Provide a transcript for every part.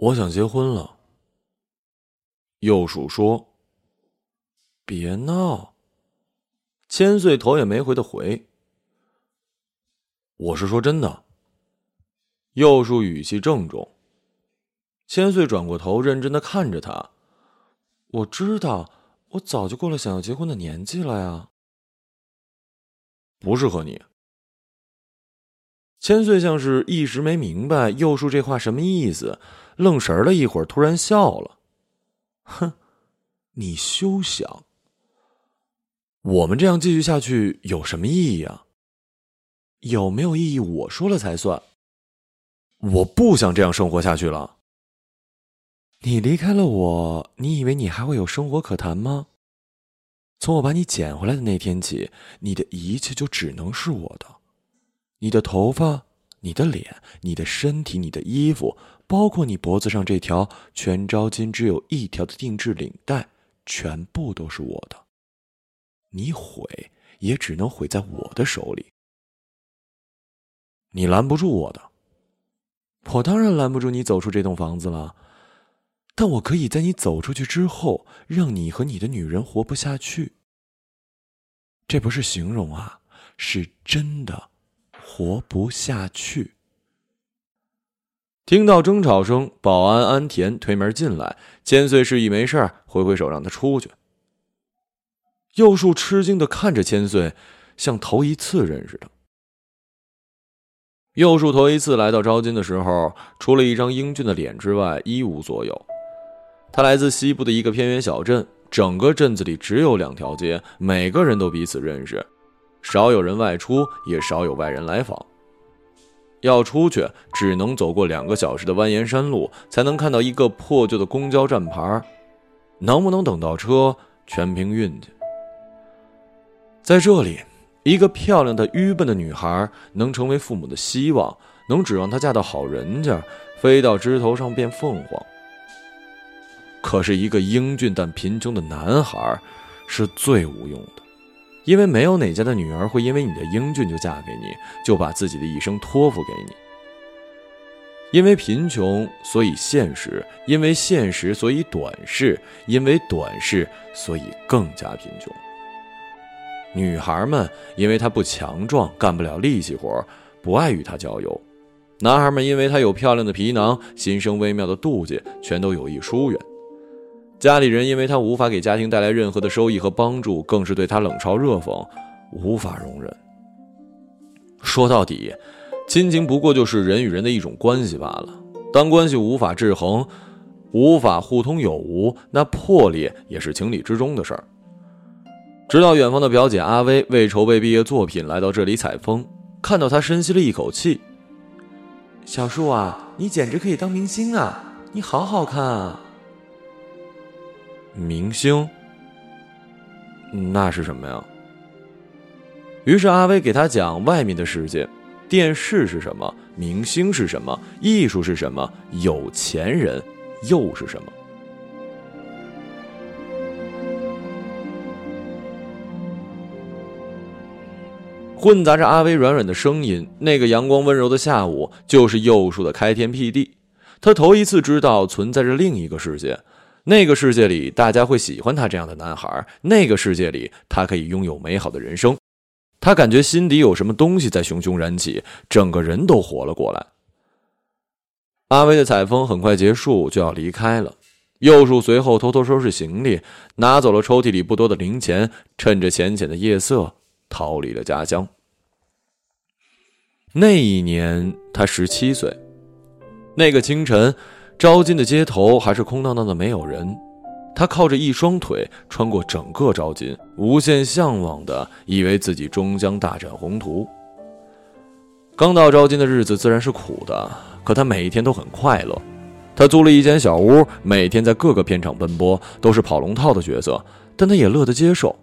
我想结婚了。右鼠说：“别闹。”千岁头也没回的回：“我是说真的。”右树语气郑重。千岁转过头，认真的看着他：“我知道，我早就过了想要结婚的年纪了呀。”不适合你。千岁像是一时没明白右树这话什么意思，愣神了一会儿，突然笑了。哼，你休想！我们这样继续下去有什么意义啊？有没有意义？我说了才算。我不想这样生活下去了。你离开了我，你以为你还会有生活可谈吗？从我把你捡回来的那天起，你的一切就只能是我的。你的头发，你的脸，你的身体，你的衣服。包括你脖子上这条全招金只有一条的定制领带，全部都是我的。你毁也只能毁在我的手里。你拦不住我的，我当然拦不住你走出这栋房子了。但我可以在你走出去之后，让你和你的女人活不下去。这不是形容啊，是真的活不下去。听到争吵声，保安安田推门进来。千岁示意没事挥挥手让他出去。右树吃惊的看着千岁，像头一次认识他。右树头一次来到招金的时候，除了一张英俊的脸之外，一无所有。他来自西部的一个偏远小镇，整个镇子里只有两条街，每个人都彼此认识，少有人外出，也少有外人来访。要出去，只能走过两个小时的蜿蜒山路，才能看到一个破旧的公交站牌。能不能等到车，全凭运气。在这里，一个漂亮的愚笨的女孩能成为父母的希望，能指望她嫁到好人家，飞到枝头上变凤凰。可是，一个英俊但贫穷的男孩，是最无用的。因为没有哪家的女儿会因为你的英俊就嫁给你，就把自己的一生托付给你。因为贫穷，所以现实；因为现实，所以短视；因为短视，所以更加贫穷。女孩们因为他不强壮，干不了力气活，不爱与他交友；男孩们因为他有漂亮的皮囊，心生微妙的妒忌，全都有意疏远。家里人因为他无法给家庭带来任何的收益和帮助，更是对他冷嘲热讽，无法容忍。说到底，亲情不过就是人与人的一种关系罢了。当关系无法制衡，无法互通有无，那破裂也是情理之中的事儿。直到远方的表姐阿威为筹备毕业作品来到这里采风，看到他深吸了一口气：“小树啊，你简直可以当明星啊！你好好看啊！”明星，那是什么呀？于是阿威给他讲外面的世界，电视是什么，明星是什么，艺术是什么，有钱人又是什么？混杂着阿威软软的声音。那个阳光温柔的下午，就是幼树的开天辟地。他头一次知道存在着另一个世界。那个世界里，大家会喜欢他这样的男孩。那个世界里，他可以拥有美好的人生。他感觉心底有什么东西在熊熊燃起，整个人都活了过来。阿威的采风很快结束，就要离开了。右树随后偷偷收拾行李，拿走了抽屉里不多的零钱，趁着浅浅的夜色逃离了家乡。那一年，他十七岁。那个清晨。招金的街头还是空荡荡的，没有人。他靠着一双腿穿过整个招金，无限向往的以为自己终将大展宏图。刚到招金的日子自然是苦的，可他每一天都很快乐。他租了一间小屋，每天在各个片场奔波，都是跑龙套的角色，但他也乐得接受。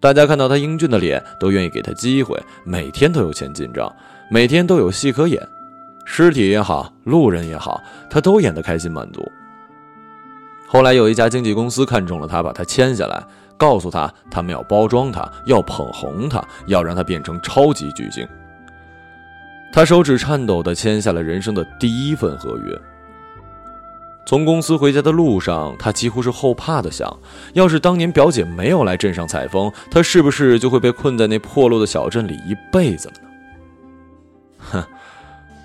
大家看到他英俊的脸，都愿意给他机会，每天都有钱进账，每天都有戏可演。尸体也好，路人也好，他都演得开心满足。后来有一家经纪公司看中了他，把他签下来，告诉他他们要包装他，要捧红他，要让他变成超级巨星。他手指颤抖地签下了人生的第一份合约。从公司回家的路上，他几乎是后怕的想：要是当年表姐没有来镇上采风，他是不是就会被困在那破落的小镇里一辈子了呢？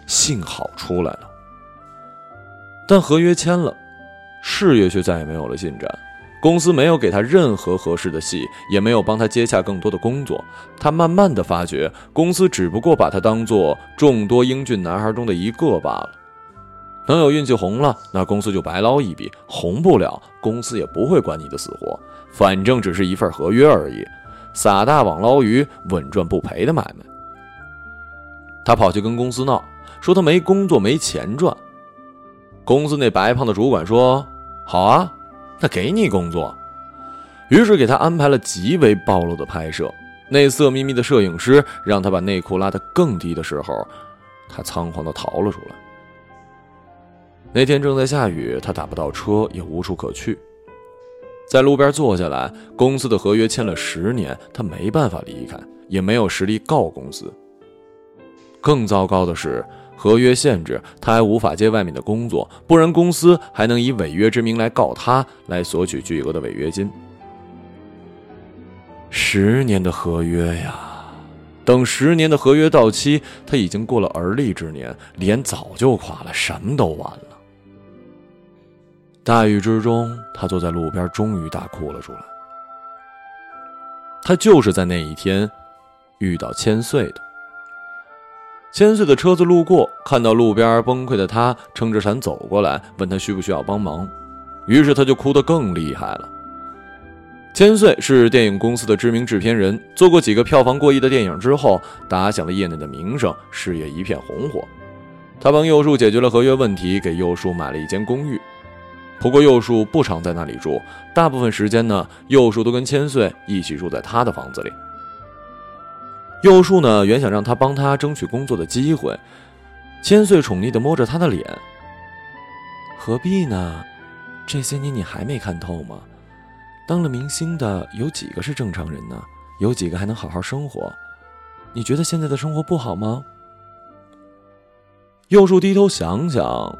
幸好出来了，但合约签了，事业却再也没有了进展。公司没有给他任何合适的戏，也没有帮他接洽更多的工作。他慢慢的发觉，公司只不过把他当做众多英俊男孩中的一个罢了。能有运气红了，那公司就白捞一笔；红不了，公司也不会管你的死活，反正只是一份合约而已，撒大网捞鱼，稳赚不赔的买卖。他跑去跟公司闹，说他没工作，没钱赚。公司那白胖的主管说：“好啊，那给你工作。”于是给他安排了极为暴露的拍摄。那色眯眯的摄影师让他把内裤拉得更低的时候，他仓皇地逃了出来。那天正在下雨，他打不到车，也无处可去，在路边坐下来。公司的合约签了十年，他没办法离开，也没有实力告公司。更糟糕的是，合约限制他还无法接外面的工作，不然公司还能以违约之名来告他，来索取巨额的违约金。十年的合约呀，等十年的合约到期，他已经过了而立之年，脸早就垮了，什么都完了。大雨之中，他坐在路边，终于大哭了出来。他就是在那一天遇到千岁的。千岁的车子路过，看到路边崩溃的他，撑着伞走过来，问他需不需要帮忙。于是他就哭得更厉害了。千岁是电影公司的知名制片人，做过几个票房过亿的电影之后，打响了业内的名声，事业一片红火。他帮幼树解决了合约问题，给幼树买了一间公寓。不过幼树不常在那里住，大部分时间呢，幼树都跟千岁一起住在他的房子里。幼树呢，原想让他帮他争取工作的机会，千岁宠溺地摸着他的脸。何必呢？这些年你还没看透吗？当了明星的有几个是正常人呢？有几个还能好好生活？你觉得现在的生活不好吗？幼树低头想想。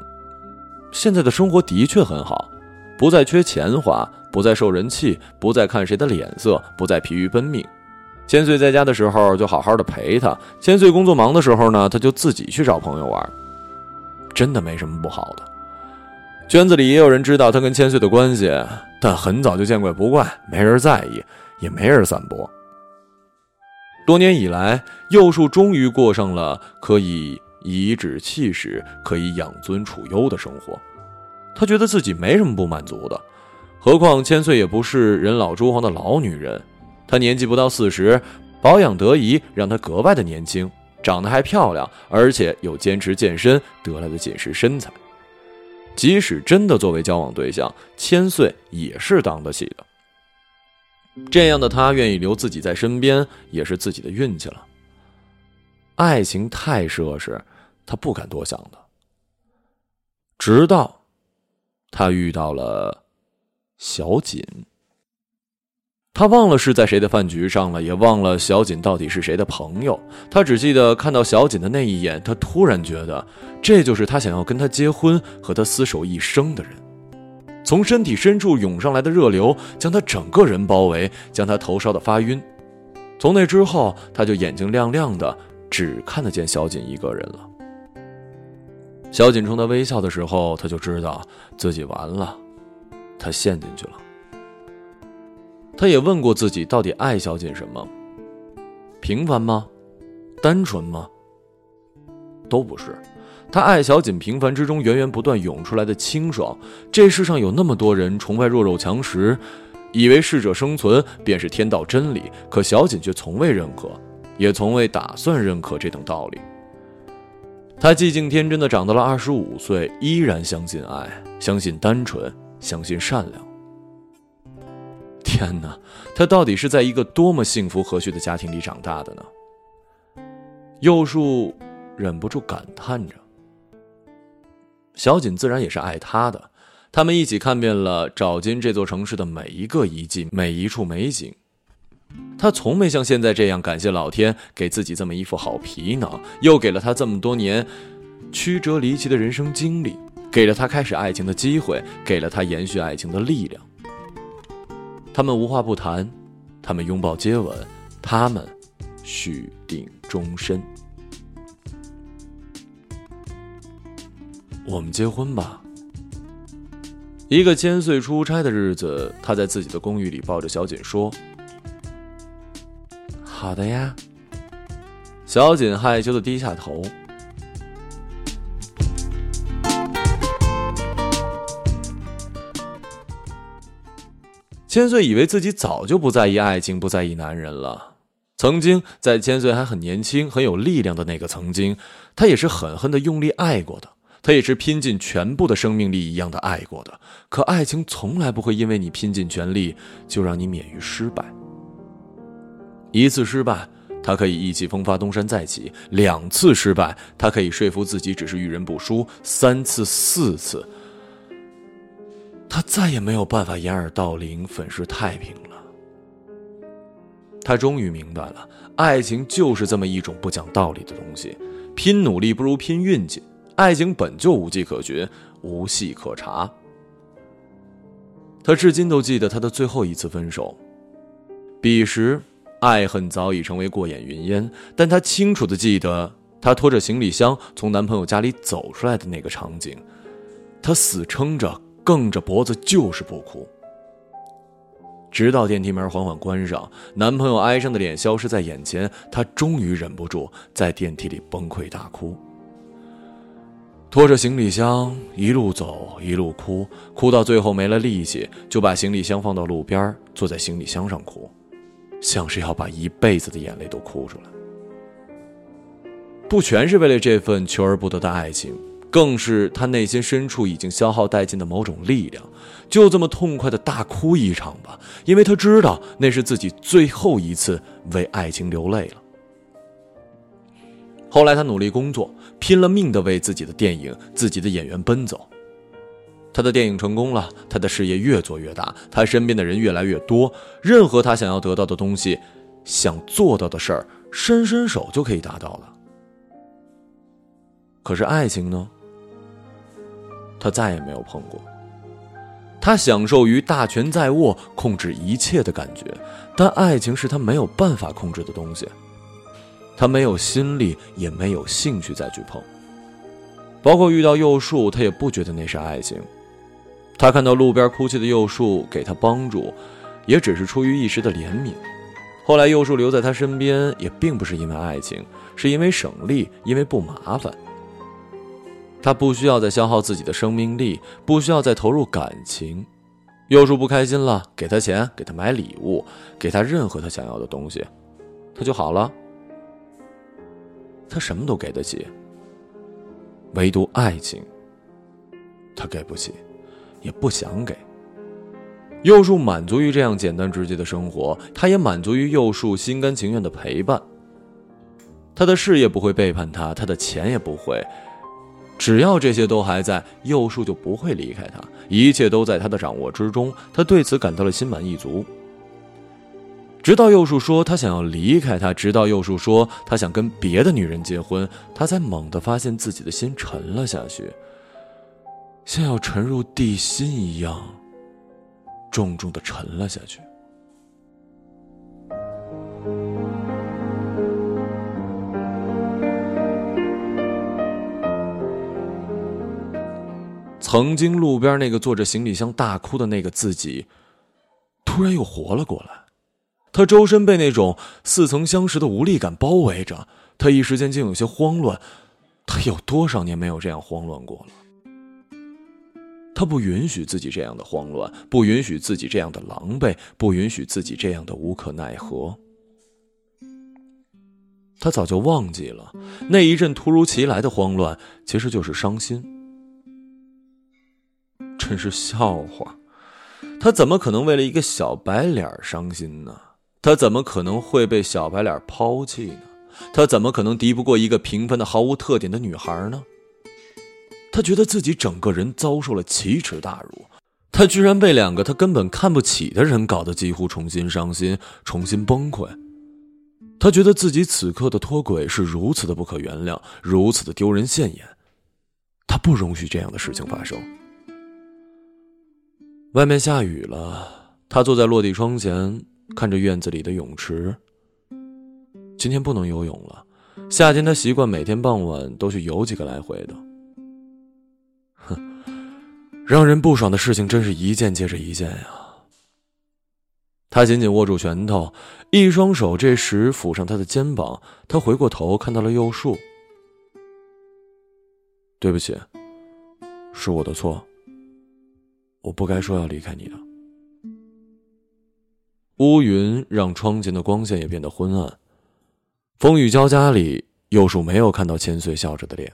现在的生活的确很好，不再缺钱花，不再受人气，不再看谁的脸色，不再疲于奔命。千岁在家的时候就好好的陪他，千岁工作忙的时候呢，他就自己去找朋友玩，真的没什么不好的。圈子里也有人知道他跟千岁的关系，但很早就见怪不怪，没人在意，也没人散播。多年以来，幼树终于过上了可以。颐指气使，可以养尊处优的生活，他觉得自己没什么不满足的。何况千岁也不是人老珠黄的老女人，她年纪不到四十，保养得宜，让她格外的年轻，长得还漂亮，而且又坚持健身得来的紧实身材。即使真的作为交往对象，千岁也是当得起的。这样的他愿意留自己在身边，也是自己的运气了。爱情太奢侈。他不敢多想的，直到他遇到了小锦。他忘了是在谁的饭局上了，也忘了小锦到底是谁的朋友。他只记得看到小锦的那一眼，他突然觉得这就是他想要跟他结婚、和他厮守一生的人。从身体深处涌上来的热流将他整个人包围，将他头烧得发晕。从那之后，他就眼睛亮亮的，只看得见小锦一个人了。小锦冲他微笑的时候，他就知道自己完了，他陷进去了。他也问过自己，到底爱小锦什么？平凡吗？单纯吗？都不是。他爱小锦平凡之中源源不断涌出来的清爽。这世上有那么多人崇拜弱肉强食，以为适者生存便是天道真理，可小锦却从未认可，也从未打算认可这等道理。他寂静天真的长到了二十五岁，依然相信爱，相信单纯，相信善良。天哪，他到底是在一个多么幸福和煦的家庭里长大的呢？幼树忍不住感叹着。小锦自然也是爱他的，他们一起看遍了沼津这座城市的每一个遗迹，每一处美景。他从没像现在这样感谢老天，给自己这么一副好皮囊，又给了他这么多年曲折离奇的人生经历，给了他开始爱情的机会，给了他延续爱情的力量。他们无话不谈，他们拥抱接吻，他们许定终身。我们结婚吧。一个千岁出差的日子，他在自己的公寓里抱着小锦说：“好的呀。”小锦害羞的低下头。千岁以为自己早就不在意爱情，不在意男人了。曾经在千岁还很年轻、很有力量的那个曾经，他也是狠狠的用力爱过的，他也是拼尽全部的生命力一样的爱过的。可爱情从来不会因为你拼尽全力就让你免于失败。一次失败，他可以意气风发东山再起；两次失败，他可以说服自己只是遇人不淑；三次、四次。他再也没有办法掩耳盗铃、粉饰太平了。他终于明白了，爱情就是这么一种不讲道理的东西，拼努力不如拼运气。爱情本就无迹可寻、无戏可查。他至今都记得他的最后一次分手，彼时爱恨早已成为过眼云烟，但他清楚的记得，他拖着行李箱从男朋友家里走出来的那个场景，他死撑着。梗着脖子就是不哭，直到电梯门缓缓关上，男朋友哀伤的脸消失在眼前，她终于忍不住在电梯里崩溃大哭。拖着行李箱一路走一路哭，哭到最后没了力气，就把行李箱放到路边，坐在行李箱上哭，像是要把一辈子的眼泪都哭出来。不全是为了这份求而不得的爱情。更是他内心深处已经消耗殆尽的某种力量，就这么痛快的大哭一场吧，因为他知道那是自己最后一次为爱情流泪了。后来他努力工作，拼了命的为自己的电影、自己的演员奔走。他的电影成功了，他的事业越做越大，他身边的人越来越多，任何他想要得到的东西、想做到的事儿，伸伸手就可以达到了。可是爱情呢？他再也没有碰过。他享受于大权在握、控制一切的感觉，但爱情是他没有办法控制的东西。他没有心力，也没有兴趣再去碰。包括遇到幼树，他也不觉得那是爱情。他看到路边哭泣的幼树，给他帮助，也只是出于一时的怜悯。后来幼树留在他身边，也并不是因为爱情，是因为省力，因为不麻烦。他不需要再消耗自己的生命力，不需要再投入感情。幼树不开心了，给他钱，给他买礼物，给他任何他想要的东西，他就好了。他什么都给得起，唯独爱情，他给不起，也不想给。幼树满足于这样简单直接的生活，他也满足于幼树心甘情愿的陪伴。他的事业不会背叛他，他的钱也不会。只要这些都还在，幼树就不会离开他，一切都在他的掌握之中。他对此感到了心满意足。直到幼树说他想要离开他，直到幼树说他想跟别的女人结婚，他才猛地发现自己的心沉了下去，像要沉入地心一样，重重的沉了下去。曾经路边那个坐着行李箱大哭的那个自己，突然又活了过来。他周身被那种似曾相识的无力感包围着，他一时间竟有些慌乱。他有多少年没有这样慌乱过了？他不允许自己这样的慌乱，不允许自己这样的狼狈，不允许自己这样的无可奈何。他早就忘记了那一阵突如其来的慌乱，其实就是伤心。真是笑话，他怎么可能为了一个小白脸伤心呢？他怎么可能会被小白脸抛弃呢？他怎么可能敌不过一个平凡的、毫无特点的女孩呢？他觉得自己整个人遭受了奇耻大辱，他居然被两个他根本看不起的人搞得几乎重新伤心、重新崩溃。他觉得自己此刻的脱轨是如此的不可原谅，如此的丢人现眼。他不容许这样的事情发生。外面下雨了，他坐在落地窗前，看着院子里的泳池。今天不能游泳了，夏天他习惯每天傍晚都去游几个来回的。哼，让人不爽的事情真是一件接着一件呀。他紧紧握住拳头，一双手这时抚上他的肩膀。他回过头，看到了幼树。对不起，是我的错。我不该说要离开你的。乌云让窗前的光线也变得昏暗，风雨交加里，幼树没有看到千岁笑着的脸。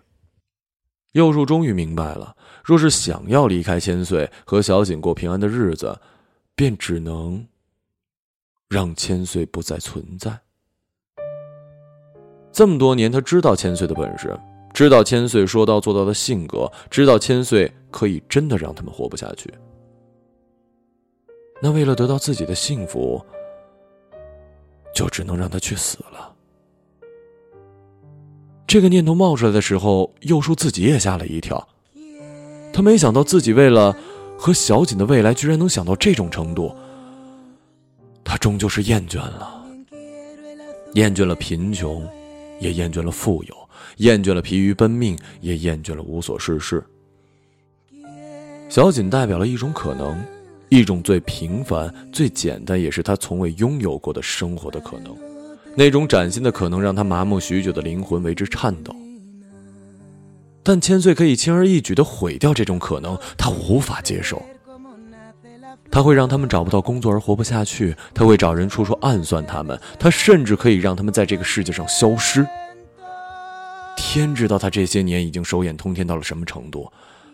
幼树终于明白了，若是想要离开千岁和小锦过平安的日子，便只能让千岁不再存在。这么多年，他知道千岁的本事。知道千岁说到做到的性格，知道千岁可以真的让他们活不下去。那为了得到自己的幸福，就只能让他去死了。这个念头冒出来的时候，幼树自己也吓了一跳。他没想到自己为了和小锦的未来，居然能想到这种程度。他终究是厌倦了，厌倦了贫穷，也厌倦了富有。厌倦了疲于奔命，也厌倦了无所事事。小锦代表了一种可能，一种最平凡、最简单，也是他从未拥有过的生活的可能。那种崭新的可能，让他麻木许久的灵魂为之颤抖。但千岁可以轻而易举地毁掉这种可能，他无法接受。他会让他们找不到工作而活不下去，他会找人处处暗算他们，他甚至可以让他们在这个世界上消失。天知道他这些年已经手眼通天到了什么程度，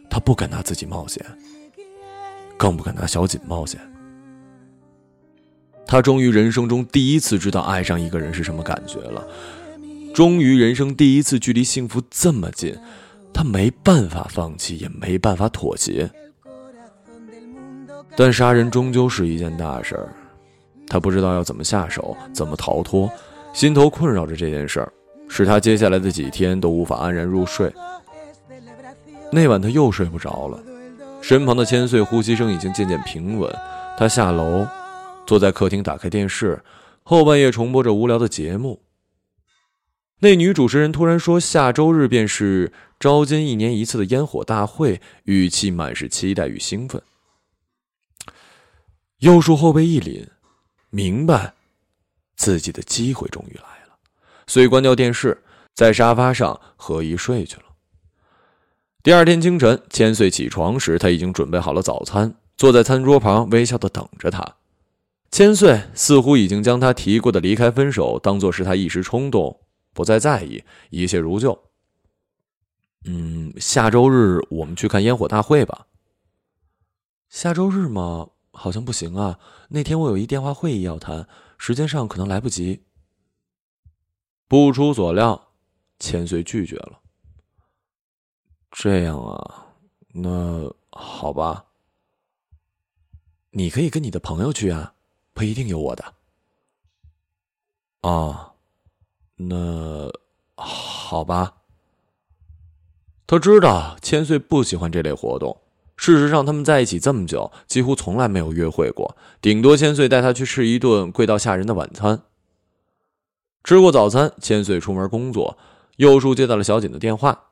他不敢拿自己冒险，更不敢拿小锦冒险。他终于人生中第一次知道爱上一个人是什么感觉了，终于人生第一次距离幸福这么近，他没办法放弃，也没办法妥协。但杀人终究是一件大事儿，他不知道要怎么下手，怎么逃脱，心头困扰着这件事儿。使他接下来的几天都无法安然入睡。那晚他又睡不着了，身旁的千岁呼吸声已经渐渐平稳。他下楼，坐在客厅打开电视，后半夜重播着无聊的节目。那女主持人突然说：“下周日便是招金一年一次的烟火大会。”语气满是期待与兴奋。右树后背一凛，明白自己的机会终于来了。遂关掉电视，在沙发上合衣睡去了。第二天清晨，千岁起床时，他已经准备好了早餐，坐在餐桌旁，微笑的等着他。千岁似乎已经将他提过的离开、分手当做是他一时冲动，不再在意，一切如旧。嗯，下周日我们去看烟火大会吧。下周日吗？好像不行啊，那天我有一电话会议要谈，时间上可能来不及。不出所料，千岁拒绝了。这样啊，那好吧。你可以跟你的朋友去啊，不一定有我的。啊，那好吧。他知道千岁不喜欢这类活动。事实上，他们在一起这么久，几乎从来没有约会过，顶多千岁带他去吃一顿贵到吓人的晚餐。吃过早餐，千岁出门工作。右叔接到了小锦的电话：“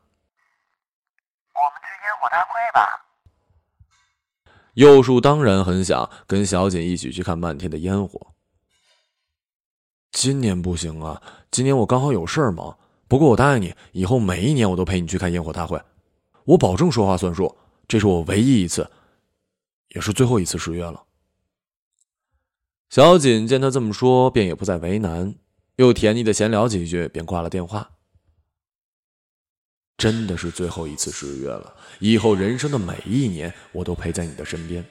右叔当然很想跟小锦一起去看漫天的烟火。今年不行啊，今年我刚好有事忙。不过我答应你，以后每一年我都陪你去看烟火大会，我保证说话算数。这是我唯一一次，也是最后一次失约了。小锦见他这么说，便也不再为难。又甜腻的闲聊几句，便挂了电话。真的是最后一次失约了，以后人生的每一年，我都陪在你的身边。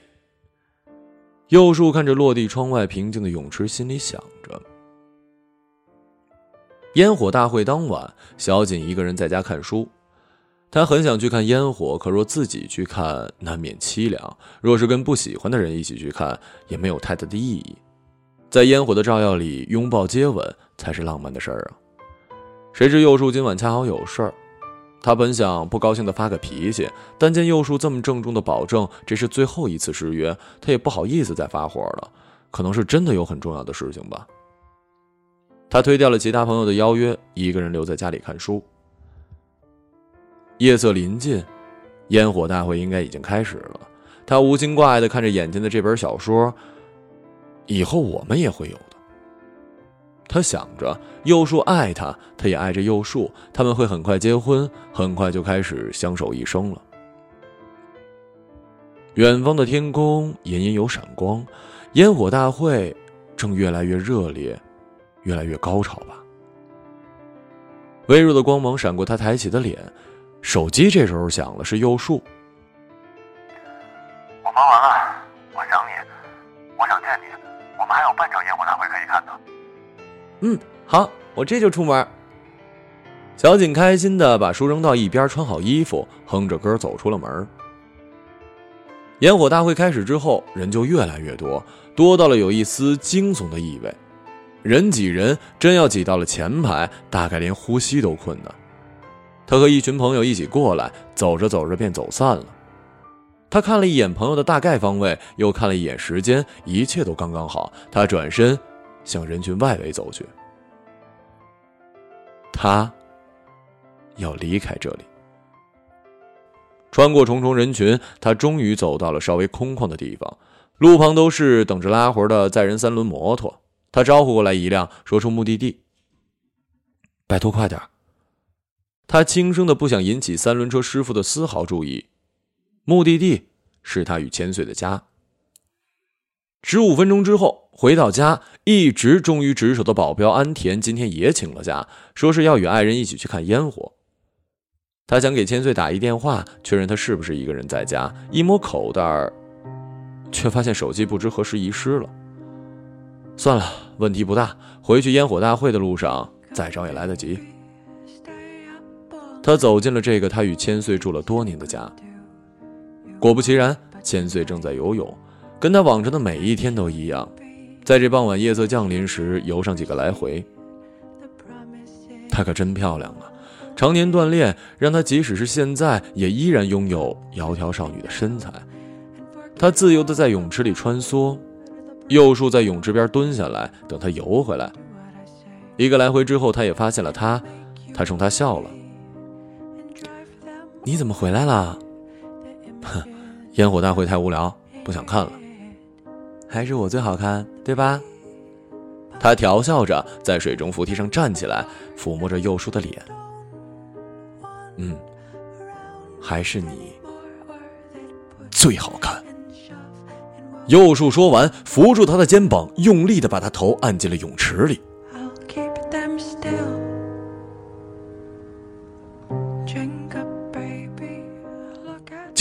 右树看着落地窗外平静的泳池，心里想着。烟火大会当晚，小锦一个人在家看书。他很想去看烟火，可若自己去看，难免凄凉；若是跟不喜欢的人一起去看，也没有太大的意义。在烟火的照耀里，拥抱接吻才是浪漫的事儿啊！谁知右树今晚恰好有事儿，他本想不高兴的发个脾气，但见右树这么郑重的保证这是最后一次失约，他也不好意思再发火了。可能是真的有很重要的事情吧。他推掉了其他朋友的邀约，一个人留在家里看书。夜色临近，烟火大会应该已经开始了。他无心挂碍的看着眼前的这本小说，以后我们也会有的。他想着，幼树爱他，他也爱着幼树，他们会很快结婚，很快就开始相守一生了。远方的天空隐隐有闪光，烟火大会正越来越热烈，越来越高潮吧。微弱的光芒闪过他抬起的脸，手机这时候响了，是幼树。我忙完了，我想你，我想见你，我们还有半场烟火大会可以看呢。嗯，好，我这就出门。小景开心的把书扔到一边，穿好衣服，哼着歌走出了门。烟火大会开始之后，人就越来越多，多到了有一丝惊悚的意味。人挤人，真要挤到了前排，大概连呼吸都困难。他和一群朋友一起过来，走着走着便走散了。他看了一眼朋友的大概方位，又看了一眼时间，一切都刚刚好。他转身。向人群外围走去，他要离开这里。穿过重重人群，他终于走到了稍微空旷的地方。路旁都是等着拉活的载人三轮摩托。他招呼过来一辆，说出目的地。拜托快点他轻声的，不想引起三轮车师傅的丝毫注意。目的地是他与千岁的家。十五分钟之后回到家，一直忠于职守的保镖安田今天也请了假，说是要与爱人一起去看烟火。他想给千岁打一电话，确认他是不是一个人在家。一摸口袋，却发现手机不知何时遗失了。算了，问题不大，回去烟火大会的路上再找也来得及。他走进了这个他与千岁住了多年的家，果不其然，千岁正在游泳。跟他往常的每一天都一样，在这傍晚夜色降临时游上几个来回。她可真漂亮啊！常年锻炼让她即使是现在也依然拥有窈窕少女的身材。她自由的在泳池里穿梭，幼树在泳池边蹲下来等她游回来。一个来回之后，他也发现了她，他冲她笑了：“你怎么回来了？”哼，烟火大会太无聊，不想看了。还是我最好看，对吧？他调笑着，在水中扶梯上站起来，抚摸着幼树的脸。嗯，还是你最好看。幼树说完，扶住他的肩膀，用力的把他头按进了泳池里。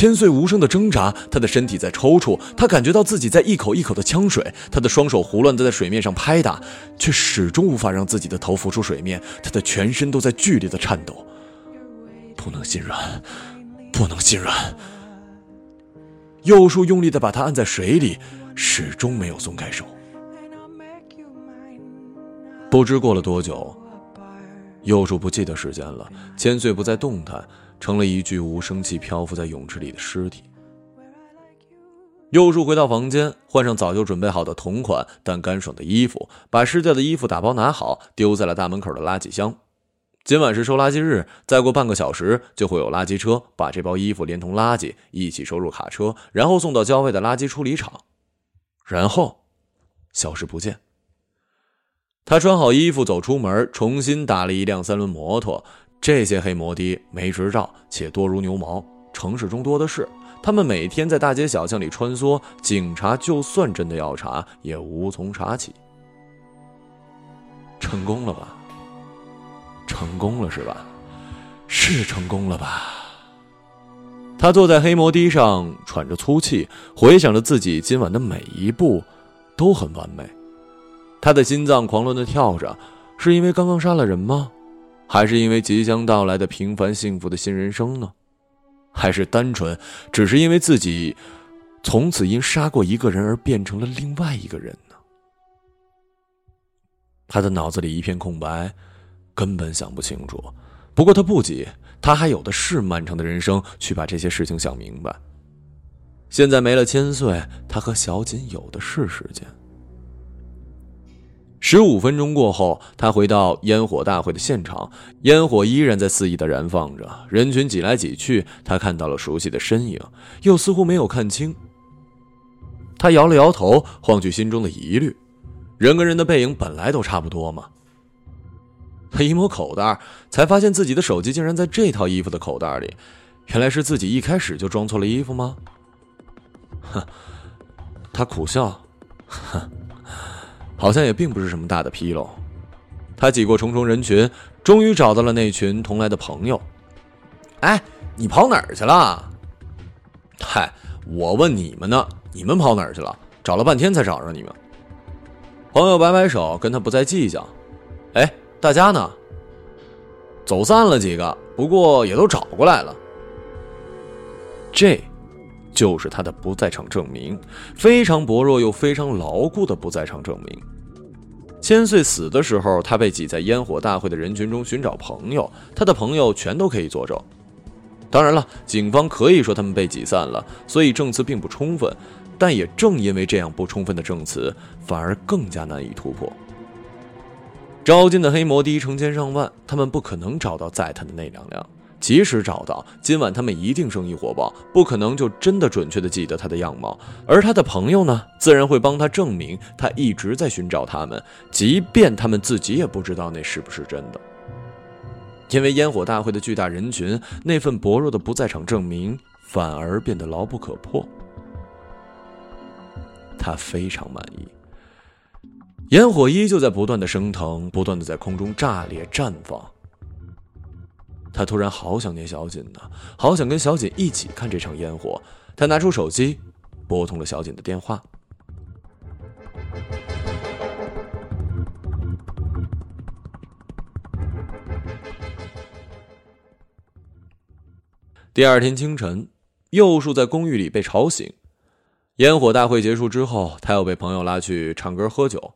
千岁无声的挣扎，他的身体在抽搐，他感觉到自己在一口一口的呛水，他的双手胡乱的在水面上拍打，却始终无法让自己的头浮出水面，他的全身都在剧烈的颤抖。不能心软，不能心软。右树用力的把他按在水里，始终没有松开手。不知过了多久，右树不记得时间了，千岁不再动弹。成了一具无声气漂浮在泳池里的尸体。幼树回到房间，换上早就准备好的同款但干爽的衣服，把湿掉的衣服打包拿好，丢在了大门口的垃圾箱。今晚是收垃圾日，再过半个小时就会有垃圾车把这包衣服连同垃圾一起收入卡车，然后送到郊外的垃圾处理厂，然后消失不见。他穿好衣服走出门，重新打了一辆三轮摩托。这些黑摩的没执照，且多如牛毛，城市中多的是。他们每天在大街小巷里穿梭，警察就算真的要查，也无从查起。成功了吧？成功了是吧？是成功了吧？他坐在黑摩的上，喘着粗气，回想着自己今晚的每一步，都很完美。他的心脏狂乱的跳着，是因为刚刚杀了人吗？还是因为即将到来的平凡幸福的新人生呢？还是单纯只是因为自己从此因杀过一个人而变成了另外一个人呢？他的脑子里一片空白，根本想不清楚。不过他不急，他还有的是漫长的人生去把这些事情想明白。现在没了千岁，他和小锦有的是时间。十五分钟过后，他回到烟火大会的现场，烟火依然在肆意的燃放着，人群挤来挤去，他看到了熟悉的身影，又似乎没有看清。他摇了摇头，晃去心中的疑虑：人跟人的背影本来都差不多嘛。他一摸口袋，才发现自己的手机竟然在这套衣服的口袋里，原来是自己一开始就装错了衣服吗？哼，他苦笑，哼。好像也并不是什么大的纰漏。他挤过重重人群，终于找到了那群同来的朋友。哎，你跑哪儿去了？嗨，我问你们呢，你们跑哪儿去了？找了半天才找着你们。朋友摆摆手，跟他不再计较。哎，大家呢？走散了几个，不过也都找过来了。这。就是他的不在场证明，非常薄弱又非常牢固的不在场证明。千岁死的时候，他被挤在烟火大会的人群中寻找朋友，他的朋友全都可以作证。当然了，警方可以说他们被挤散了，所以证词并不充分。但也正因为这样不充分的证词，反而更加难以突破。招进的黑魔笛成千上万，他们不可能找到载他的那两辆。即使找到，今晚他们一定生意火爆，不可能就真的准确的记得他的样貌。而他的朋友呢，自然会帮他证明他一直在寻找他们，即便他们自己也不知道那是不是真的。因为烟火大会的巨大人群，那份薄弱的不在场证明反而变得牢不可破。他非常满意。烟火依旧在不断的升腾，不断的在空中炸裂绽放。他突然好想念小锦呢，好想跟小锦一起看这场烟火。他拿出手机，拨通了小锦的电话。第二天清晨，幼树在公寓里被吵醒。烟火大会结束之后，他又被朋友拉去唱歌喝酒，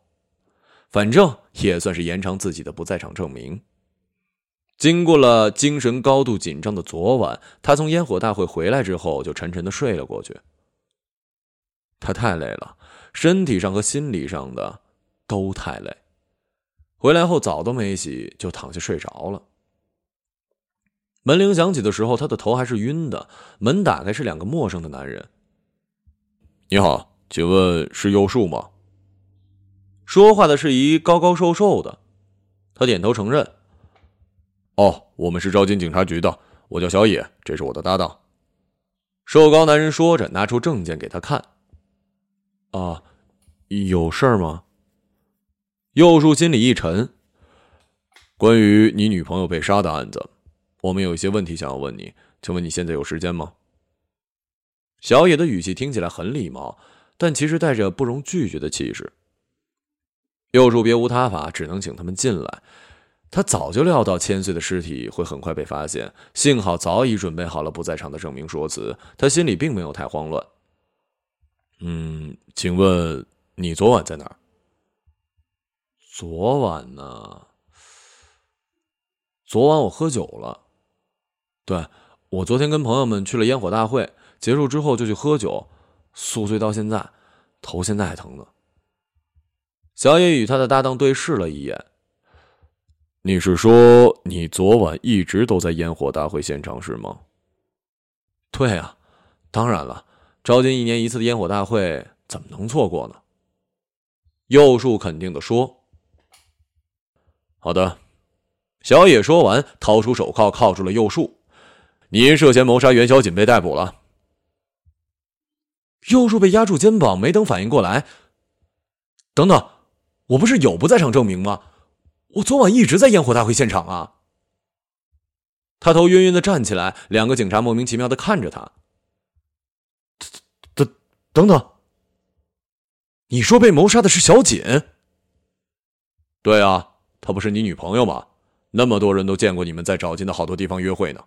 反正也算是延长自己的不在场证明。经过了精神高度紧张的昨晚，他从烟火大会回来之后就沉沉的睡了过去。他太累了，身体上和心理上的都太累。回来后澡都没洗就躺下睡着了。门铃响起的时候，他的头还是晕的。门打开，是两个陌生的男人。你好，请问是右树吗？说话的是一高高瘦瘦的。他点头承认。哦，我们是招金警察局的，我叫小野，这是我的搭档。瘦高男人说着，拿出证件给他看。啊，有事儿吗？右树心里一沉。关于你女朋友被杀的案子，我们有一些问题想要问你，请问你现在有时间吗？小野的语气听起来很礼貌，但其实带着不容拒绝的气势。右树别无他法，只能请他们进来。他早就料到千岁的尸体会很快被发现，幸好早已准备好了不在场的证明说辞，他心里并没有太慌乱。嗯，请问你昨晚在哪儿？昨晚呢？昨晚我喝酒了。对，我昨天跟朋友们去了烟火大会，结束之后就去喝酒，宿醉到现在，头现在还疼呢。小野与他的搭档对视了一眼。你是说你昨晚一直都在烟火大会现场是吗？对啊，当然了，招金一年一次的烟火大会怎么能错过呢？右树肯定的说。好的，小野说完，掏出手铐铐住了右树。你因涉嫌谋杀袁小锦被逮捕了。右树被压住肩膀，没等反应过来。等等，我不是有不在场证明吗？我昨晚一直在烟火大会现场啊！他头晕晕的站起来，两个警察莫名其妙的看着他。等等等，你说被谋杀的是小锦？对啊，她不是你女朋友吗？那么多人都见过你们在找金的好多地方约会呢。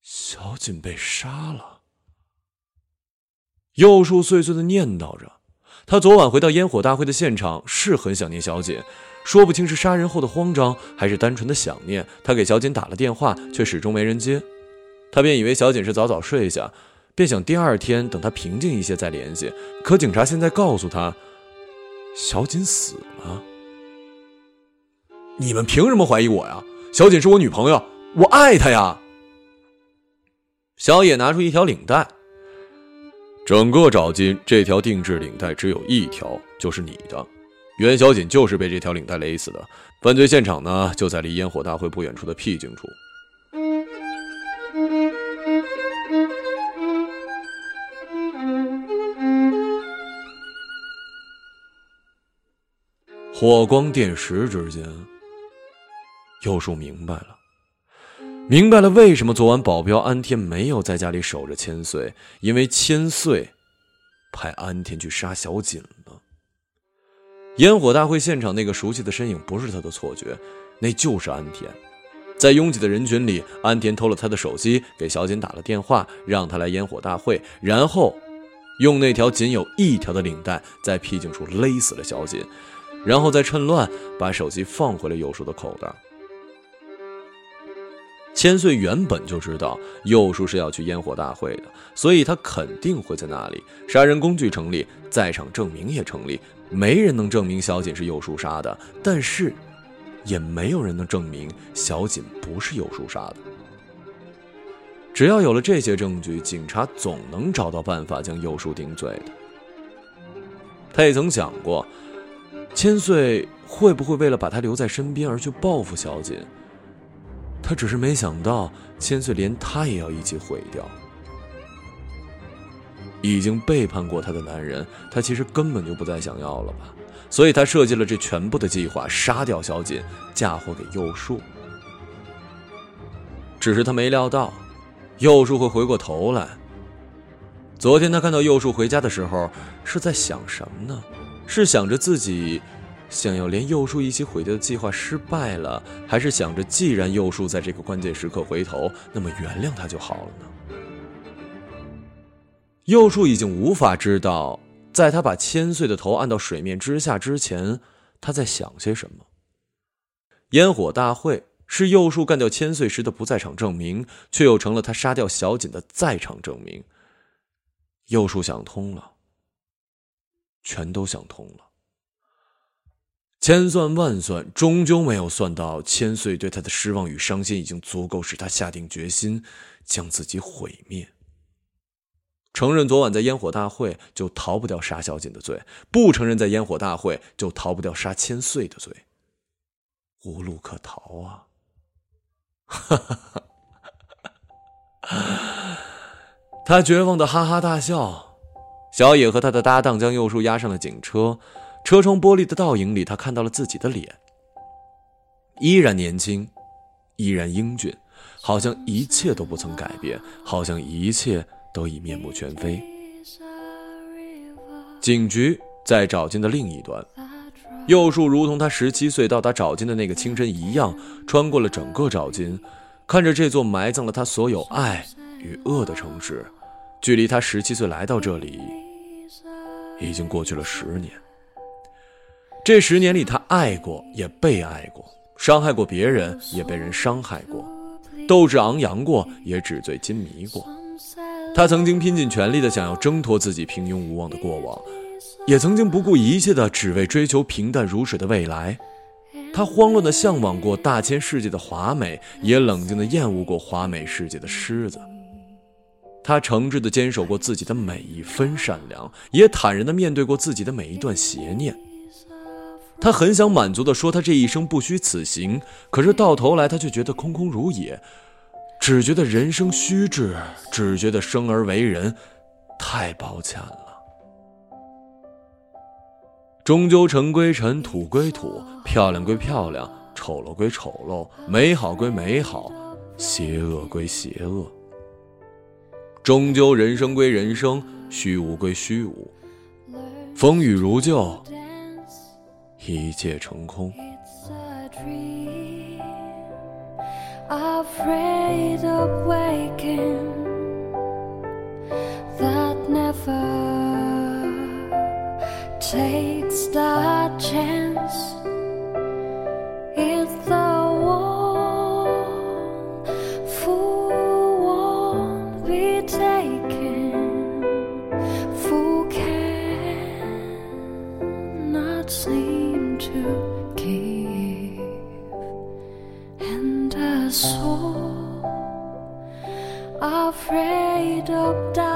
小锦被杀了，幼树碎碎的念叨着。他昨晚回到烟火大会的现场，是很想念小锦，说不清是杀人后的慌张，还是单纯的想念。他给小锦打了电话，却始终没人接，他便以为小锦是早早睡下，便想第二天等他平静一些再联系。可警察现在告诉他，小锦死了。你们凭什么怀疑我呀？小锦是我女朋友，我爱她呀。小野拿出一条领带。整个找金这条定制领带只有一条，就是你的。袁小锦就是被这条领带勒死的。犯罪现场呢，就在离烟火大会不远处的僻静处。火光电石之间，幼树明白了。明白了为什么昨晚保镖安天没有在家里守着千岁，因为千岁派安天去杀小锦了。烟火大会现场那个熟悉的身影不是他的错觉，那就是安天。在拥挤的人群里，安田偷了他的手机，给小锦打了电话，让他来烟火大会，然后用那条仅有一条的领带在僻静处勒死了小锦，然后再趁乱把手机放回了右叔的口袋。千岁原本就知道右叔是要去烟火大会的，所以他肯定会在那里。杀人工具成立，在场证明也成立，没人能证明小锦是右叔杀的，但是，也没有人能证明小锦不是右叔杀的。只要有了这些证据，警察总能找到办法将右叔定罪的。他也曾想过，千岁会不会为了把他留在身边而去报复小锦。他只是没想到，千岁连他也要一起毁掉。已经背叛过他的男人，他其实根本就不再想要了吧？所以他设计了这全部的计划，杀掉小锦，嫁祸给幼树。只是他没料到，幼树会回过头来。昨天他看到幼树回家的时候，是在想什么呢？是想着自己。想要连幼树一起毁掉的计划失败了，还是想着既然幼树在这个关键时刻回头，那么原谅他就好了呢？幼树已经无法知道，在他把千岁的头按到水面之下之前，他在想些什么。烟火大会是幼树干掉千岁时的不在场证明，却又成了他杀掉小锦的在场证明。幼树想通了，全都想通了。千算万算，终究没有算到千岁对他的失望与伤心已经足够使他下定决心将自己毁灭。承认昨晚在烟火大会，就逃不掉杀小锦的罪；不承认在烟火大会，就逃不掉杀千岁的罪。无路可逃啊！哈哈哈！他绝望的哈哈大笑。小野和他的搭档将右树押上了警车。车窗玻璃的倒影里，他看到了自己的脸，依然年轻，依然英俊，好像一切都不曾改变，好像一切都已面目全非。警局在找金的另一端，右树如同他十七岁到达找金的那个清晨一样，穿过了整个找金，看着这座埋葬了他所有爱与恶的城市，距离他十七岁来到这里，已经过去了十年。这十年里，他爱过，也被爱过；伤害过别人，也被人伤害过；斗志昂扬过，也纸醉金迷过。他曾经拼尽全力的想要挣脱自己平庸无望的过往，也曾经不顾一切的只为追求平淡如水的未来。他慌乱的向往过大千世界的华美，也冷静的厌恶过华美世界的狮子。他诚挚的坚守过自己的每一分善良，也坦然的面对过自己的每一段邪念。他很想满足地说：“他这一生不虚此行。”可是到头来，他却觉得空空如也，只觉得人生虚掷，只觉得生而为人太抱歉了。终究尘归尘，土归土，漂亮归漂亮，丑陋归丑陋，美好归美好，邪恶归邪恶。终究人生归人生，虚无归虚无，风雨如旧。一切成空。Afraid of waking that never takes the chance soul afraid of dying